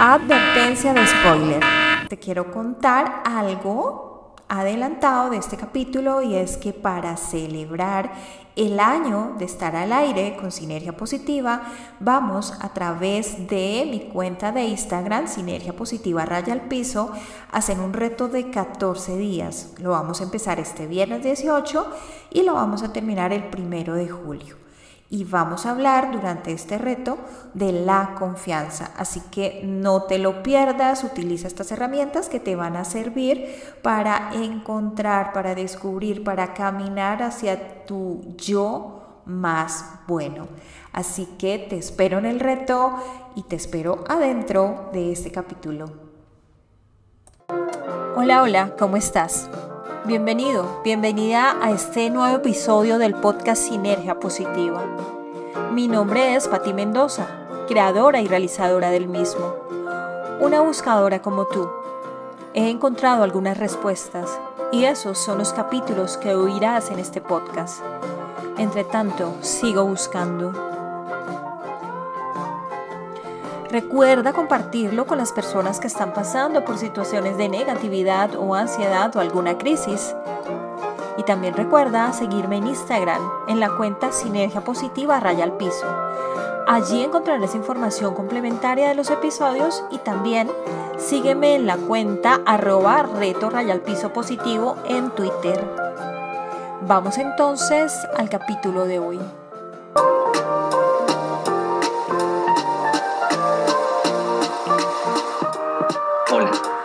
Advertencia de spoiler. Te quiero contar algo adelantado de este capítulo y es que para celebrar el año de estar al aire con Sinergia Positiva, vamos a través de mi cuenta de Instagram, Sinergia Positiva Raya al Piso, a hacer un reto de 14 días. Lo vamos a empezar este viernes 18 y lo vamos a terminar el primero de julio y vamos a hablar durante este reto de la confianza. Así que no te lo pierdas, utiliza estas herramientas que te van a servir para encontrar, para descubrir, para caminar hacia tu yo más bueno. Así que te espero en el reto y te espero adentro de este capítulo. Hola, hola, ¿cómo estás? Bienvenido, bienvenida a este nuevo episodio del podcast Sinergia Positiva. Mi nombre es Patti Mendoza, creadora y realizadora del mismo. Una buscadora como tú. He encontrado algunas respuestas y esos son los capítulos que oirás en este podcast. Entre tanto, sigo buscando. Recuerda compartirlo con las personas que están pasando por situaciones de negatividad o ansiedad o alguna crisis. Y también recuerda seguirme en Instagram en la cuenta Sinergia Positiva Raya al Piso. Allí encontrarás información complementaria de los episodios y también sígueme en la cuenta arroba reto raya al piso positivo en Twitter. Vamos entonces al capítulo de hoy.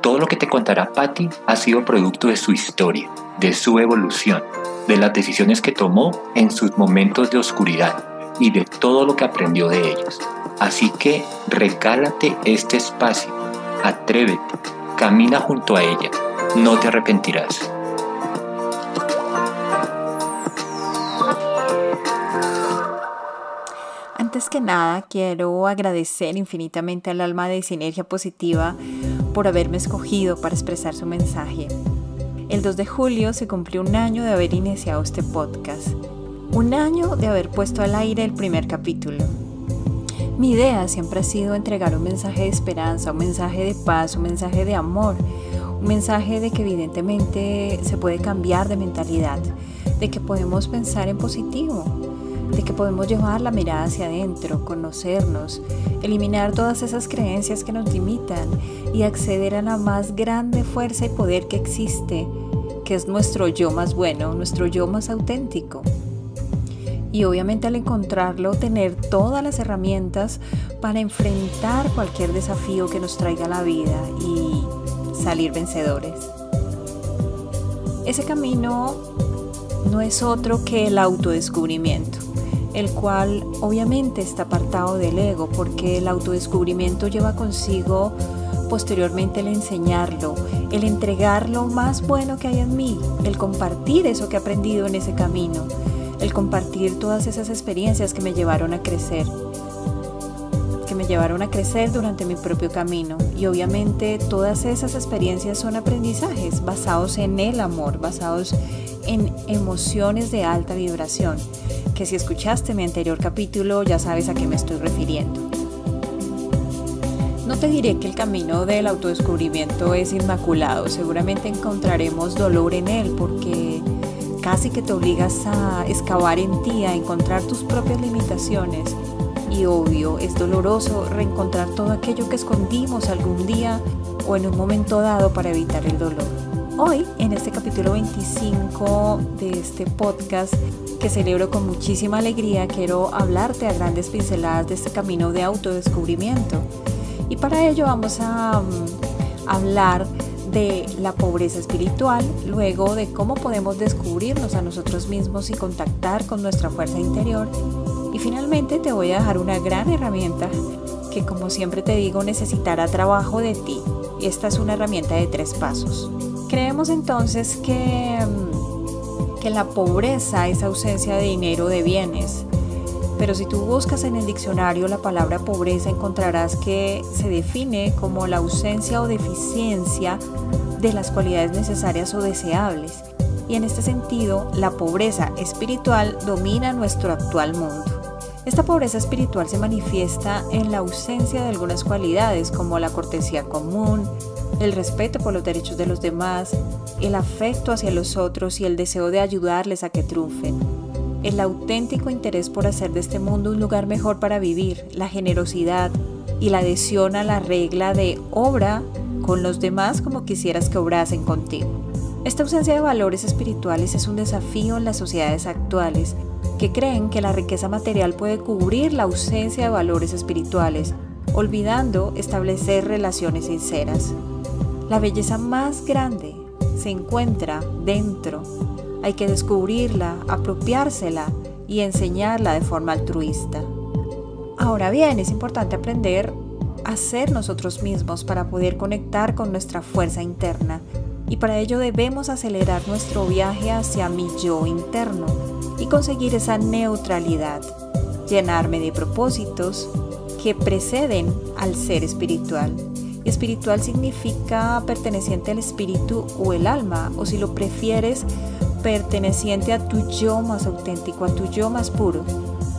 Todo lo que te contará Patty ha sido producto de su historia, de su evolución, de las decisiones que tomó en sus momentos de oscuridad y de todo lo que aprendió de ellos. Así que regálate este espacio, atrévete, camina junto a ella, no te arrepentirás. Antes que nada, quiero agradecer infinitamente al alma de Sinergia Positiva por haberme escogido para expresar su mensaje. El 2 de julio se cumplió un año de haber iniciado este podcast, un año de haber puesto al aire el primer capítulo. Mi idea siempre ha sido entregar un mensaje de esperanza, un mensaje de paz, un mensaje de amor, un mensaje de que evidentemente se puede cambiar de mentalidad, de que podemos pensar en positivo, de que podemos llevar la mirada hacia adentro, conocernos, eliminar todas esas creencias que nos limitan y acceder a la más grande fuerza y poder que existe, que es nuestro yo más bueno, nuestro yo más auténtico. Y obviamente al encontrarlo, tener todas las herramientas para enfrentar cualquier desafío que nos traiga la vida y salir vencedores. Ese camino no es otro que el autodescubrimiento el cual obviamente está apartado del ego, porque el autodescubrimiento lleva consigo posteriormente el enseñarlo, el entregar lo más bueno que hay en mí, el compartir eso que he aprendido en ese camino, el compartir todas esas experiencias que me llevaron a crecer, que me llevaron a crecer durante mi propio camino. Y obviamente todas esas experiencias son aprendizajes basados en el amor, basados en emociones de alta vibración que si escuchaste mi anterior capítulo ya sabes a qué me estoy refiriendo. No te diré que el camino del autodescubrimiento es inmaculado, seguramente encontraremos dolor en él porque casi que te obligas a excavar en ti, a encontrar tus propias limitaciones. Y obvio, es doloroso reencontrar todo aquello que escondimos algún día o en un momento dado para evitar el dolor. Hoy, en este capítulo 25 de este podcast, que celebro con muchísima alegría, quiero hablarte a grandes pinceladas de este camino de autodescubrimiento. Y para ello vamos a mm, hablar de la pobreza espiritual, luego de cómo podemos descubrirnos a nosotros mismos y contactar con nuestra fuerza interior. Y finalmente te voy a dejar una gran herramienta que como siempre te digo necesitará trabajo de ti. Esta es una herramienta de tres pasos. Creemos entonces que, mm, que la pobreza es ausencia de dinero o de bienes. Pero si tú buscas en el diccionario la palabra pobreza encontrarás que se define como la ausencia o deficiencia de las cualidades necesarias o deseables. Y en este sentido, la pobreza espiritual domina nuestro actual mundo. Esta pobreza espiritual se manifiesta en la ausencia de algunas cualidades como la cortesía común, el respeto por los derechos de los demás, el afecto hacia los otros y el deseo de ayudarles a que triunfen. El auténtico interés por hacer de este mundo un lugar mejor para vivir, la generosidad y la adhesión a la regla de obra con los demás como quisieras que obrasen contigo. Esta ausencia de valores espirituales es un desafío en las sociedades actuales que creen que la riqueza material puede cubrir la ausencia de valores espirituales, olvidando establecer relaciones sinceras. La belleza más grande se encuentra dentro. Hay que descubrirla, apropiársela y enseñarla de forma altruista. Ahora bien, es importante aprender a ser nosotros mismos para poder conectar con nuestra fuerza interna y para ello debemos acelerar nuestro viaje hacia mi yo interno y conseguir esa neutralidad, llenarme de propósitos que preceden al ser espiritual Espiritual significa perteneciente al espíritu o el alma, o si lo prefieres, perteneciente a tu yo más auténtico, a tu yo más puro.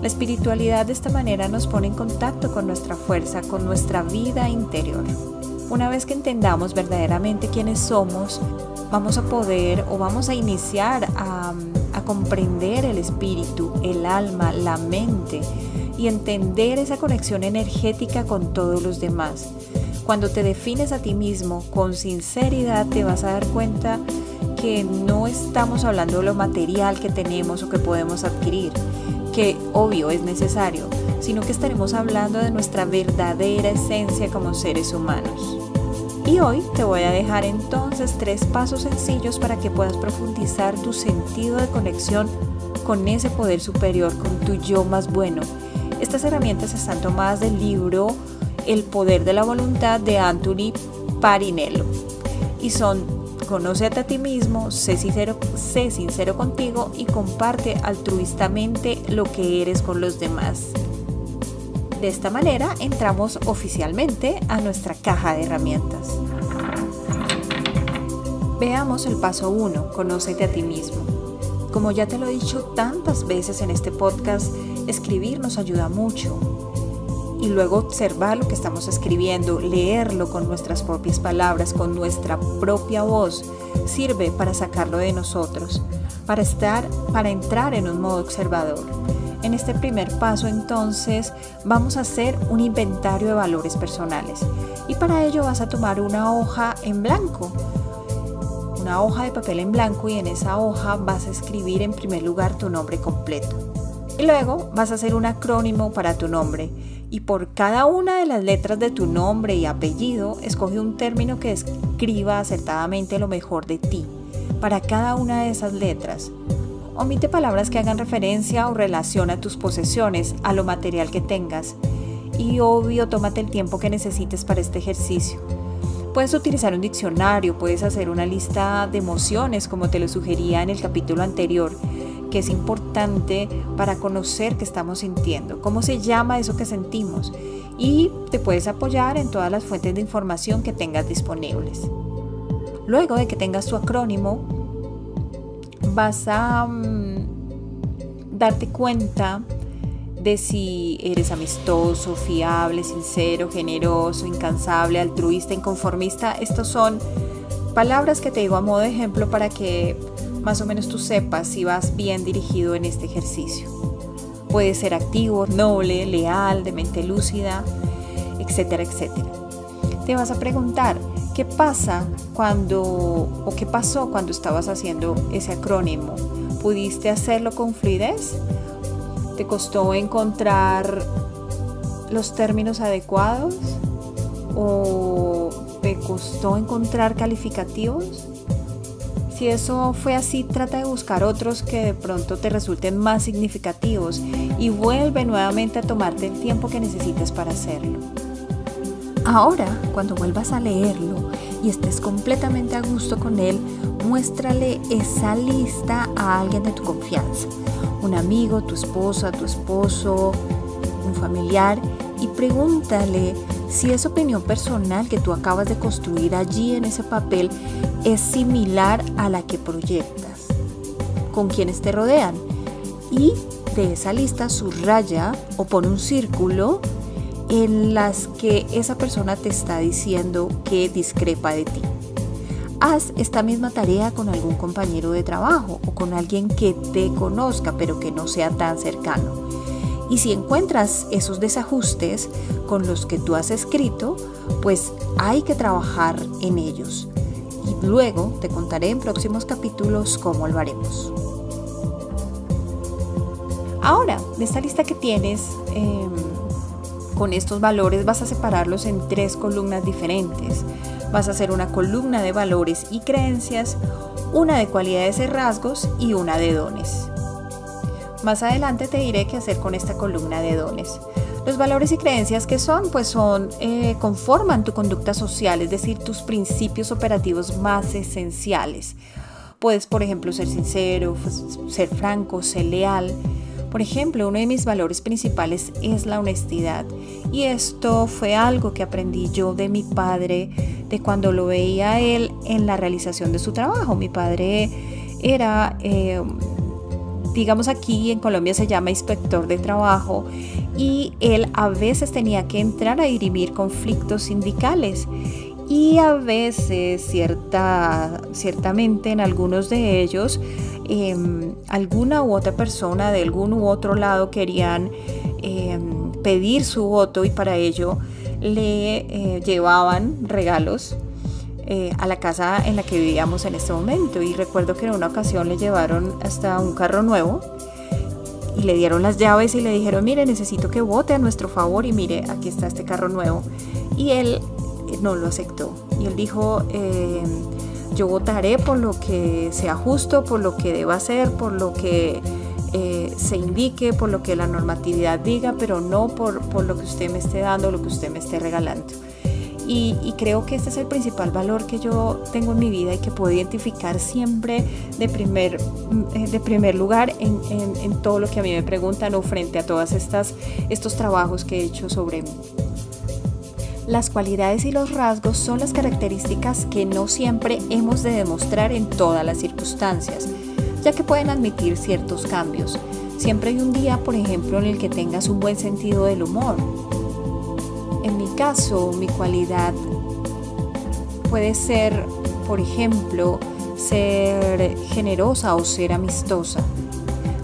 La espiritualidad de esta manera nos pone en contacto con nuestra fuerza, con nuestra vida interior. Una vez que entendamos verdaderamente quiénes somos, vamos a poder o vamos a iniciar a, a comprender el espíritu, el alma, la mente y entender esa conexión energética con todos los demás. Cuando te defines a ti mismo con sinceridad te vas a dar cuenta que no estamos hablando de lo material que tenemos o que podemos adquirir, que obvio es necesario, sino que estaremos hablando de nuestra verdadera esencia como seres humanos. Y hoy te voy a dejar entonces tres pasos sencillos para que puedas profundizar tu sentido de conexión con ese poder superior, con tu yo más bueno. Estas herramientas están tomadas del libro el poder de la voluntad de Anthony Parinello. Y son Conócete a ti mismo, sé sincero, sé sincero contigo y comparte altruistamente lo que eres con los demás. De esta manera entramos oficialmente a nuestra caja de herramientas. Veamos el paso 1, conócete a ti mismo. Como ya te lo he dicho tantas veces en este podcast, escribir nos ayuda mucho y luego observar lo que estamos escribiendo, leerlo con nuestras propias palabras, con nuestra propia voz, sirve para sacarlo de nosotros, para estar, para entrar en un modo observador. En este primer paso entonces vamos a hacer un inventario de valores personales y para ello vas a tomar una hoja en blanco, una hoja de papel en blanco y en esa hoja vas a escribir en primer lugar tu nombre completo. Luego vas a hacer un acrónimo para tu nombre y por cada una de las letras de tu nombre y apellido escoge un término que describa acertadamente lo mejor de ti para cada una de esas letras. Omite palabras que hagan referencia o relación a tus posesiones, a lo material que tengas. Y obvio, tómate el tiempo que necesites para este ejercicio. Puedes utilizar un diccionario, puedes hacer una lista de emociones como te lo sugería en el capítulo anterior que es importante para conocer qué estamos sintiendo, cómo se llama eso que sentimos y te puedes apoyar en todas las fuentes de información que tengas disponibles. Luego de que tengas tu acrónimo, vas a mm, darte cuenta de si eres amistoso, fiable, sincero, generoso, incansable, altruista, inconformista. Estos son palabras que te digo a modo de ejemplo para que más o menos tú sepas si vas bien dirigido en este ejercicio. Puede ser activo, noble, leal, de mente lúcida, etcétera, etcétera. Te vas a preguntar, ¿qué pasa cuando o qué pasó cuando estabas haciendo ese acrónimo? ¿Pudiste hacerlo con fluidez? ¿Te costó encontrar los términos adecuados? ¿O te costó encontrar calificativos? Si eso fue así, trata de buscar otros que de pronto te resulten más significativos y vuelve nuevamente a tomarte el tiempo que necesites para hacerlo. Ahora, cuando vuelvas a leerlo, y estés completamente a gusto con él, muéstrale esa lista a alguien de tu confianza, un amigo, tu esposa, tu esposo, un familiar, y pregúntale si esa opinión personal que tú acabas de construir allí en ese papel es similar a la que proyectas, con quienes te rodean. Y de esa lista subraya o pone un círculo en las que esa persona te está diciendo que discrepa de ti. Haz esta misma tarea con algún compañero de trabajo o con alguien que te conozca pero que no sea tan cercano. Y si encuentras esos desajustes con los que tú has escrito, pues hay que trabajar en ellos. Y luego te contaré en próximos capítulos cómo lo haremos. Ahora, de esta lista que tienes, em, con estos valores vas a separarlos en tres columnas diferentes. Vas a hacer una columna de valores y creencias, una de cualidades y rasgos y una de dones. Más adelante te diré qué hacer con esta columna de dones. Los valores y creencias que son, pues son, eh, conforman tu conducta social, es decir, tus principios operativos más esenciales. Puedes, por ejemplo, ser sincero, pues, ser franco, ser leal, por ejemplo, uno de mis valores principales es la honestidad y esto fue algo que aprendí yo de mi padre, de cuando lo veía él en la realización de su trabajo. Mi padre era, eh, digamos aquí en Colombia se llama inspector de trabajo y él a veces tenía que entrar a dirimir conflictos sindicales. Y a veces cierta, ciertamente en algunos de ellos Em, alguna u otra persona de algún u otro lado querían em, pedir su voto y para ello le eh, llevaban regalos eh, a la casa en la que vivíamos en este momento. Y recuerdo que en una ocasión le llevaron hasta un carro nuevo y le dieron las llaves y le dijeron, mire, necesito que vote a nuestro favor y mire, aquí está este carro nuevo. Y él eh, no lo aceptó. Y él dijo, em, yo votaré por lo que sea justo, por lo que deba ser, por lo que eh, se indique, por lo que la normatividad diga, pero no por, por, lo que usted me esté dando, lo que usted me esté regalando. Y, creo que este es el principal valor que yo tengo en mi vida y que puedo identificar siempre de primer, mm, de primer lugar en, en, en todo lo que a mí me preguntan o frente a todos estos trabajos que he hecho sobre mí. Las cualidades y los rasgos son las características que no siempre hemos de demostrar en todas las circunstancias, ya que pueden admitir ciertos cambios. Siempre hay un día, por ejemplo, en el que tengas un buen sentido del humor. En mi caso, mi cualidad puede ser, por ejemplo, ser generosa o ser amistosa.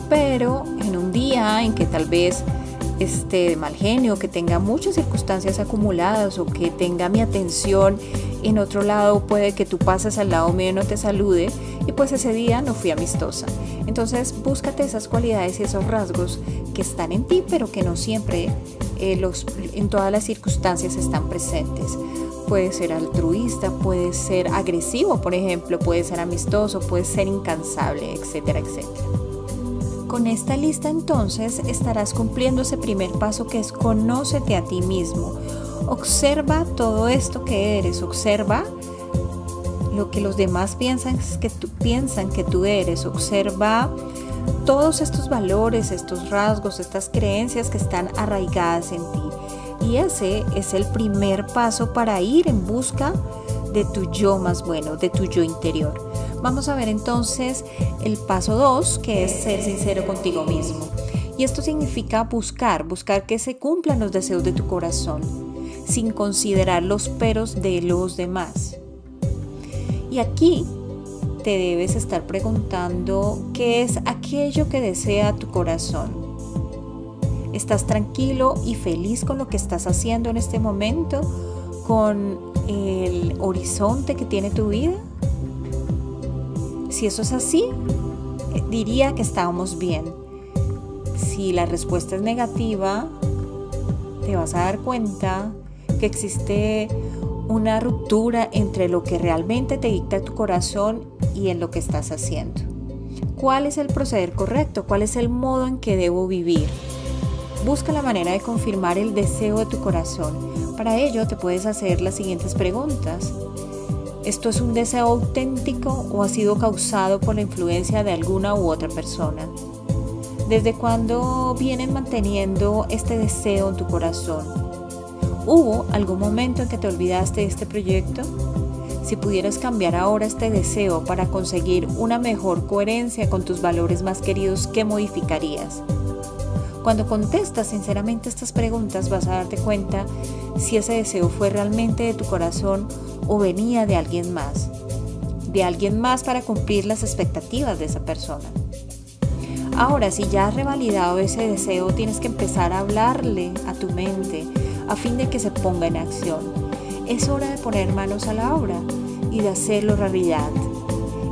Pero en un día en que tal vez este, de mal genio, que tenga muchas circunstancias acumuladas o que tenga mi atención en otro lado, puede que tú pases al lado mío y no te salude y pues ese día no fui amistosa. Entonces búscate esas cualidades y esos rasgos que están en ti, pero que no siempre eh, los, en todas las circunstancias están presentes. Puede ser altruista, puede ser agresivo, por ejemplo, puede ser amistoso, puede ser incansable, etcétera, etcétera. Con esta lista entonces estarás cumpliendo ese primer paso que es conócete a ti mismo. Observa todo esto que eres, observa lo que los demás piensan que tú, piensan que tú eres, observa todos estos valores, estos rasgos, estas creencias que están arraigadas en ti. Y ese es el primer paso para ir en busca de tu yo más bueno, de tu yo interior. Vamos a ver entonces el paso 2, que es ser sincero contigo mismo. Y esto significa buscar, buscar que se cumplan los deseos de tu corazón, sin considerar los peros de los demás. Y aquí te debes estar preguntando qué es aquello que desea tu corazón. ¿Estás tranquilo y feliz con lo que estás haciendo en este momento? ¿Con el horizonte que tiene tu vida? Si eso es así, eh, diría que estábamos bien. Si la respuesta es negativa, te vas a dar cuenta que existe una ruptura entre lo que realmente te dicta tu corazón y en lo que estás haciendo. ¿Cuál es el proceder correcto? ¿Cuál es el modo en que debo vivir? Busca la manera de confirmar el deseo de tu corazón. Para ello te puedes hacer las siguientes preguntas. ¿Esto es un deseo auténtico o ha sido causado por la influencia de alguna u otra persona? ¿Desde cuándo vienen manteniendo este deseo en tu corazón? ¿Hubo algún momento en que te olvidaste de este proyecto? Si pudieras cambiar ahora este deseo para conseguir una mejor coherencia con tus valores más queridos, ¿qué modificarías? Cuando contestas sinceramente estas preguntas vas a darte cuenta si ese deseo fue realmente de tu corazón o venía de alguien más, de alguien más para cumplir las expectativas de esa persona. Ahora, si ya has revalidado ese deseo, tienes que empezar a hablarle a tu mente a fin de que se ponga en acción. Es hora de poner manos a la obra y de hacerlo realidad.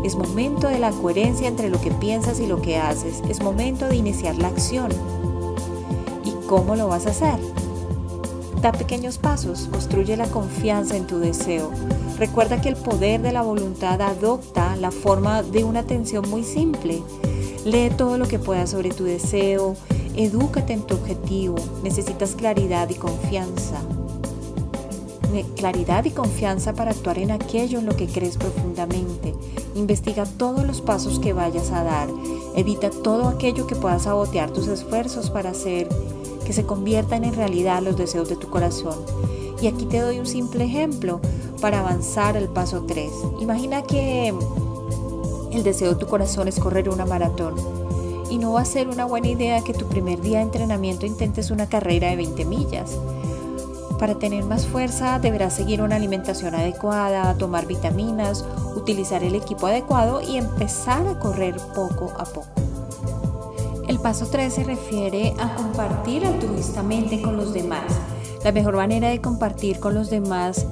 Es momento de la coherencia entre lo que piensas y lo que haces. Es momento de iniciar la acción. ¿Y cómo lo vas a hacer? Da pequeños pasos, construye la confianza en tu deseo. Recuerda que el poder de la voluntad adopta la forma de una atención muy simple. Lee todo lo que puedas sobre tu deseo, edúcate en tu objetivo, necesitas claridad y confianza. Claridad y confianza para actuar en aquello en lo que crees profundamente. Investiga todos los pasos que vayas a dar. Evita todo aquello que pueda sabotear tus esfuerzos para hacer que se conviertan en realidad los deseos de tu corazón. Y aquí te doy un simple ejemplo para avanzar al paso 3. Imagina que el deseo de tu corazón es correr una maratón. Y no va a ser una buena idea que tu primer día de entrenamiento intentes una carrera de 20 millas. Para tener más fuerza deberás seguir una alimentación adecuada, tomar vitaminas, utilizar el equipo adecuado y empezar a correr poco a poco. El paso 3 se refiere a compartir altruistamente con los demás. La mejor manera de compartir con los demás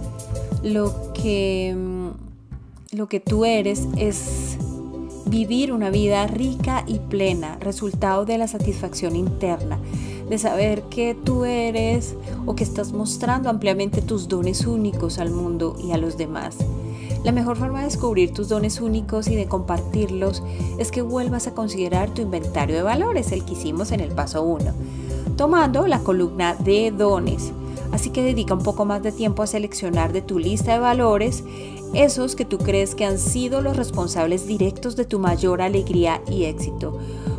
lo que, mm, lo que tú eres es vivir una vida rica y plena, resultado de la satisfacción interna, de saber que tú eres o que estás mostrando ampliamente tus dones únicos al mundo y a los demás. La mejor forma de descubrir tus dones únicos y de compartirlos es que vuelvas a considerar tu inventario de valores, el que hicimos en el paso 1, tomando la columna de dones. Así que dedica un poco más de tiempo a seleccionar de tu lista de valores esos que tú crees que han sido los responsables directos de tu mayor alegría y éxito.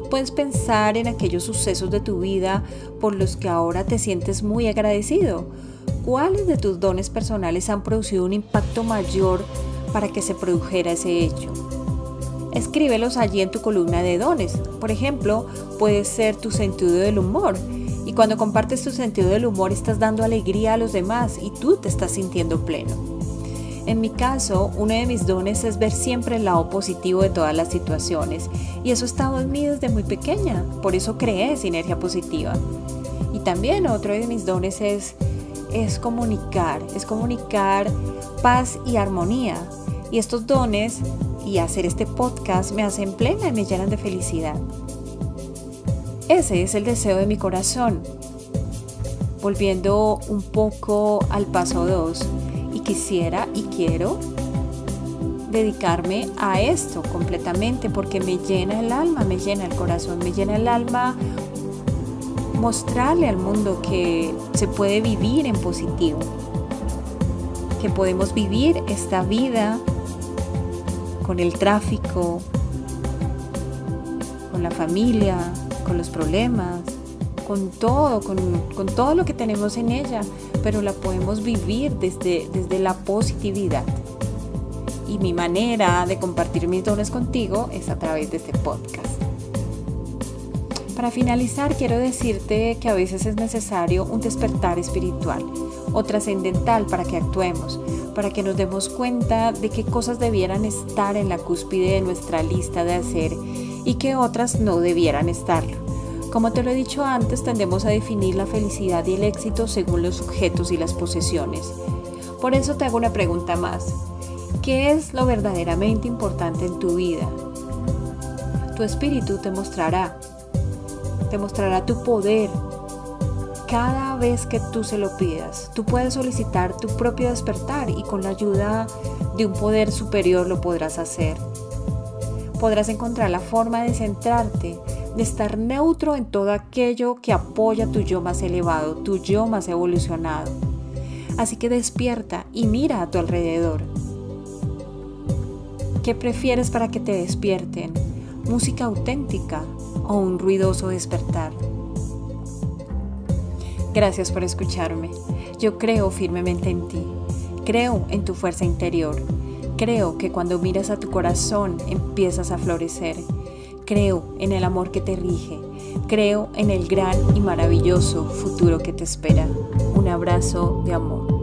Puedes pensar en aquellos sucesos de tu vida por los que ahora te sientes muy agradecido. ¿Cuáles de tus dones personales han producido un impacto mayor para que se produjera ese hecho. Escríbelos allí en tu columna de dones. Por ejemplo, puede ser tu sentido del humor. Cuando compartes tu sentido del humor estás dando alegría a los demás y tú te estás sintiendo pleno. En mi caso, uno de mis dones es ver siempre el lado positivo de todas las situaciones. Y eso estado en mí desde muy pequeña. Por eso creé sinergia positiva. Y también otro de mis dones es, es comunicar. Es comunicar paz y armonía. Y estos dones y hacer este podcast me hacen plena y me llenan de felicidad. Ese es el deseo de mi corazón. Volviendo un poco al paso 2, y quisiera y quiero dedicarme a esto completamente porque me llena el alma, me llena el corazón, me llena el alma mostrarle al mundo que se puede vivir en positivo, que podemos vivir esta vida con el tráfico, con la familia, con los problemas, con todo, con, con, todo lo que tenemos en ella, pero la podemos vivir desde, desde la positividad. Y mi manera de compartir mis dones contigo es a través de este podcast. Para finalizar, quiero decirte que a veces es necesario un despertar espiritual o trascendental para que actuemos, para que nos demos cuenta de qué cosas debieran estar en la cúspide de nuestra lista de hacer y qué otras no debieran estarlo. Como te lo he dicho antes, tendemos a definir la felicidad y el éxito según los objetos y las posesiones. Por eso te hago una pregunta más. ¿Qué es lo verdaderamente importante en tu vida? Tu espíritu te mostrará, te mostrará tu poder, cada vez que tú se lo pidas. Tú puedes solicitar tu propio despertar y con la ayuda de un poder superior lo podrás hacer. Podrás encontrar la forma de centrarte, de estar neutro en todo aquello que apoya tu yo más elevado, tu yo más evolucionado. Así que despierta y mira a tu alrededor. ¿Qué prefieres para que te despierten? ¿Música auténtica o un ruidoso despertar? Gracias por escucharme. Yo creo firmemente en ti. Creo en tu fuerza interior. Creo que cuando miras a tu corazón empiezas a florecer. Creo en el amor que te rige. Creo en el gran y maravilloso futuro que te espera. Un abrazo de amor.